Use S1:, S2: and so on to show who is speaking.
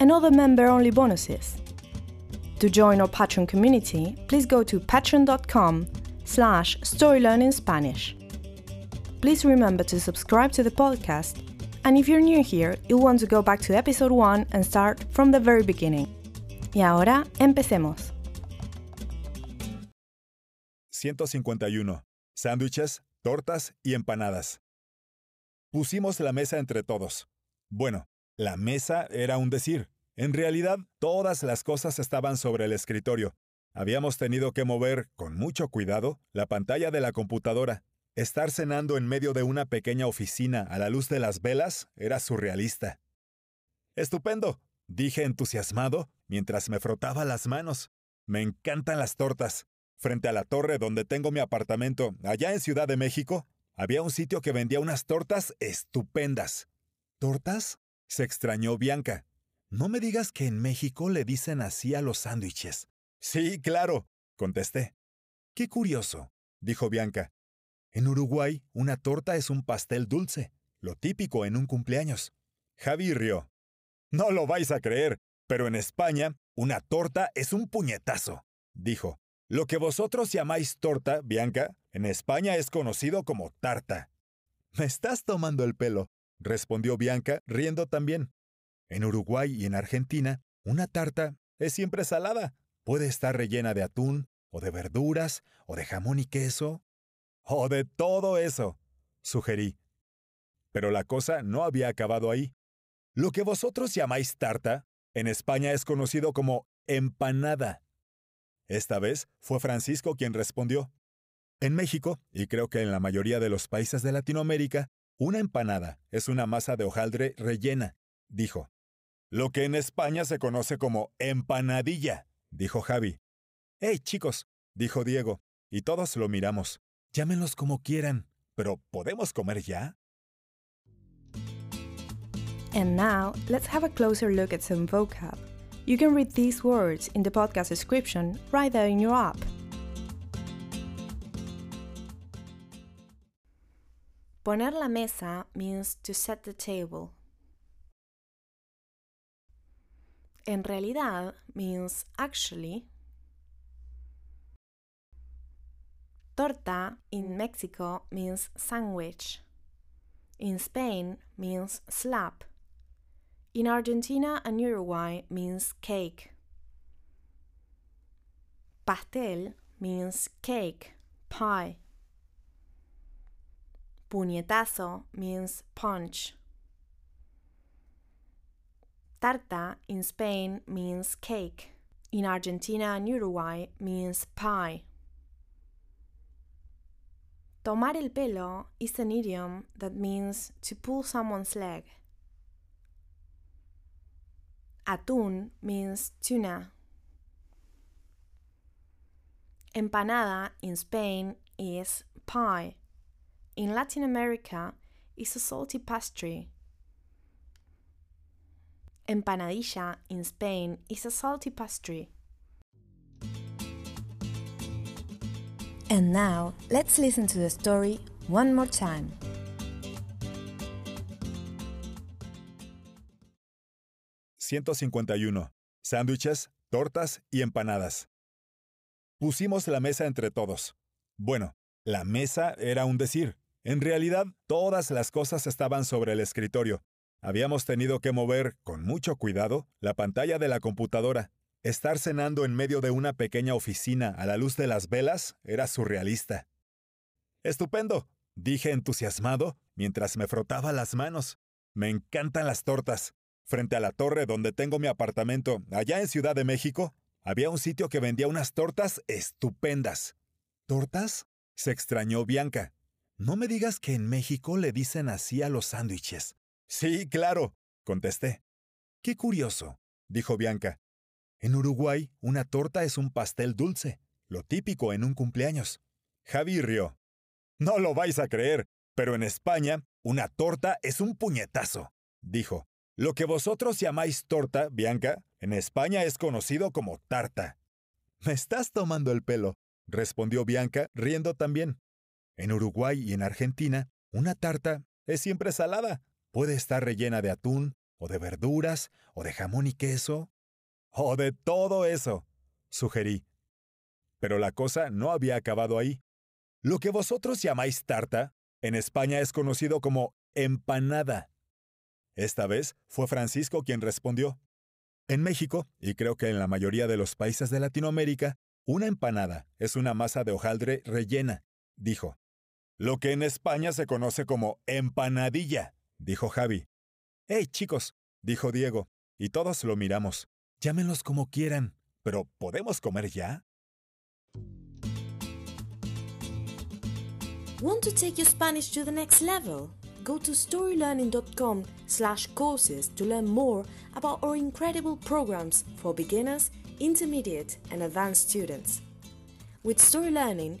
S1: and other member-only bonuses. To join our Patreon community, please go to patreon.com slash storylearningspanish. Please remember to subscribe to the podcast, and if you're new here, you'll want to go back to episode 1 and start from the very beginning. Y ahora, empecemos.
S2: 151. Sándwiches, tortas y empanadas. Pusimos la mesa entre todos. Bueno, la mesa era un decir. En realidad, todas las cosas estaban sobre el escritorio. Habíamos tenido que mover, con mucho cuidado, la pantalla de la computadora. Estar cenando en medio de una pequeña oficina a la luz de las velas era surrealista. Estupendo, dije entusiasmado mientras me frotaba las manos. Me encantan las tortas. Frente a la torre donde tengo mi apartamento, allá en Ciudad de México, había un sitio que vendía unas tortas estupendas. ¿Tortas? Se extrañó Bianca. No me digas que en México le dicen así a los sándwiches. Sí, claro, contesté. Qué curioso, dijo Bianca. En Uruguay, una torta es un pastel dulce, lo típico en un cumpleaños. Javi rió. No lo vais a creer, pero en España, una torta es un puñetazo, dijo. Lo que vosotros llamáis torta, Bianca, en España es conocido como tarta. Me estás tomando el pelo, respondió Bianca, riendo también. En Uruguay y en Argentina, una tarta es siempre salada. Puede estar rellena de atún, o de verduras, o de jamón y queso, o de todo eso, sugerí. Pero la cosa no había acabado ahí. Lo que vosotros llamáis tarta, en España es conocido como empanada. Esta vez fue Francisco quien respondió. En México, y creo que en la mayoría de los países de Latinoamérica, una empanada es una masa de hojaldre rellena, dijo. Lo que en España se conoce como empanadilla, dijo Javi. ¡Hey, chicos! dijo Diego, y todos lo miramos. Llámenlos como quieran, pero ¿podemos comer ya?
S1: And now, let's have a closer look at some vocab. You can read these words in the podcast description right there in your app. Poner la mesa means to set the table. En realidad means actually. Torta in Mexico means sandwich. In Spain means slab. In Argentina and Uruguay means cake. Pastel means cake, pie. Puñetazo means punch. Tarta in Spain means cake. In Argentina and Uruguay means pie. Tomar el pelo is an idiom that means to pull someone's leg. Atún means tuna. Empanada in Spain is pie. In Latin America is a salty pastry. Empanadilla in Spain is a salty pastry. And now, let's listen to the story one more time.
S2: «151. Sándwiches, tortas y empanadas. Pusimos la mesa entre todos. Bueno, la mesa era un decir. En realidad, todas las cosas estaban sobre el escritorio. Habíamos tenido que mover, con mucho cuidado, la pantalla de la computadora. Estar cenando en medio de una pequeña oficina a la luz de las velas era surrealista. Estupendo, dije entusiasmado mientras me frotaba las manos. Me encantan las tortas. Frente a la torre donde tengo mi apartamento, allá en Ciudad de México, había un sitio que vendía unas tortas estupendas. ¿Tortas? se extrañó Bianca. No me digas que en México le dicen así a los sándwiches. Sí, claro, contesté. Qué curioso, dijo Bianca. En Uruguay, una torta es un pastel dulce, lo típico en un cumpleaños. Javi rió. No lo vais a creer, pero en España, una torta es un puñetazo, dijo. Lo que vosotros llamáis torta, Bianca, en España es conocido como tarta. Me estás tomando el pelo, respondió Bianca, riendo también. En Uruguay y en Argentina, una tarta es siempre salada. Puede estar rellena de atún, o de verduras, o de jamón y queso, o de todo eso, sugerí. Pero la cosa no había acabado ahí. Lo que vosotros llamáis tarta, en España es conocido como empanada. Esta vez fue Francisco quien respondió. En México, y creo que en la mayoría de los países de Latinoamérica, una empanada es una masa de hojaldre rellena, dijo. Lo que en España se conoce como empanadilla, dijo Javi. ¡Hey, chicos! dijo Diego, y todos lo miramos. Llámenlos como quieran, pero ¿podemos comer ya?
S1: Want to take your Spanish to the next level? Go to storylearning.com slash courses to learn more about our incredible programs for beginners, intermediate, and advanced students. With Story Learning,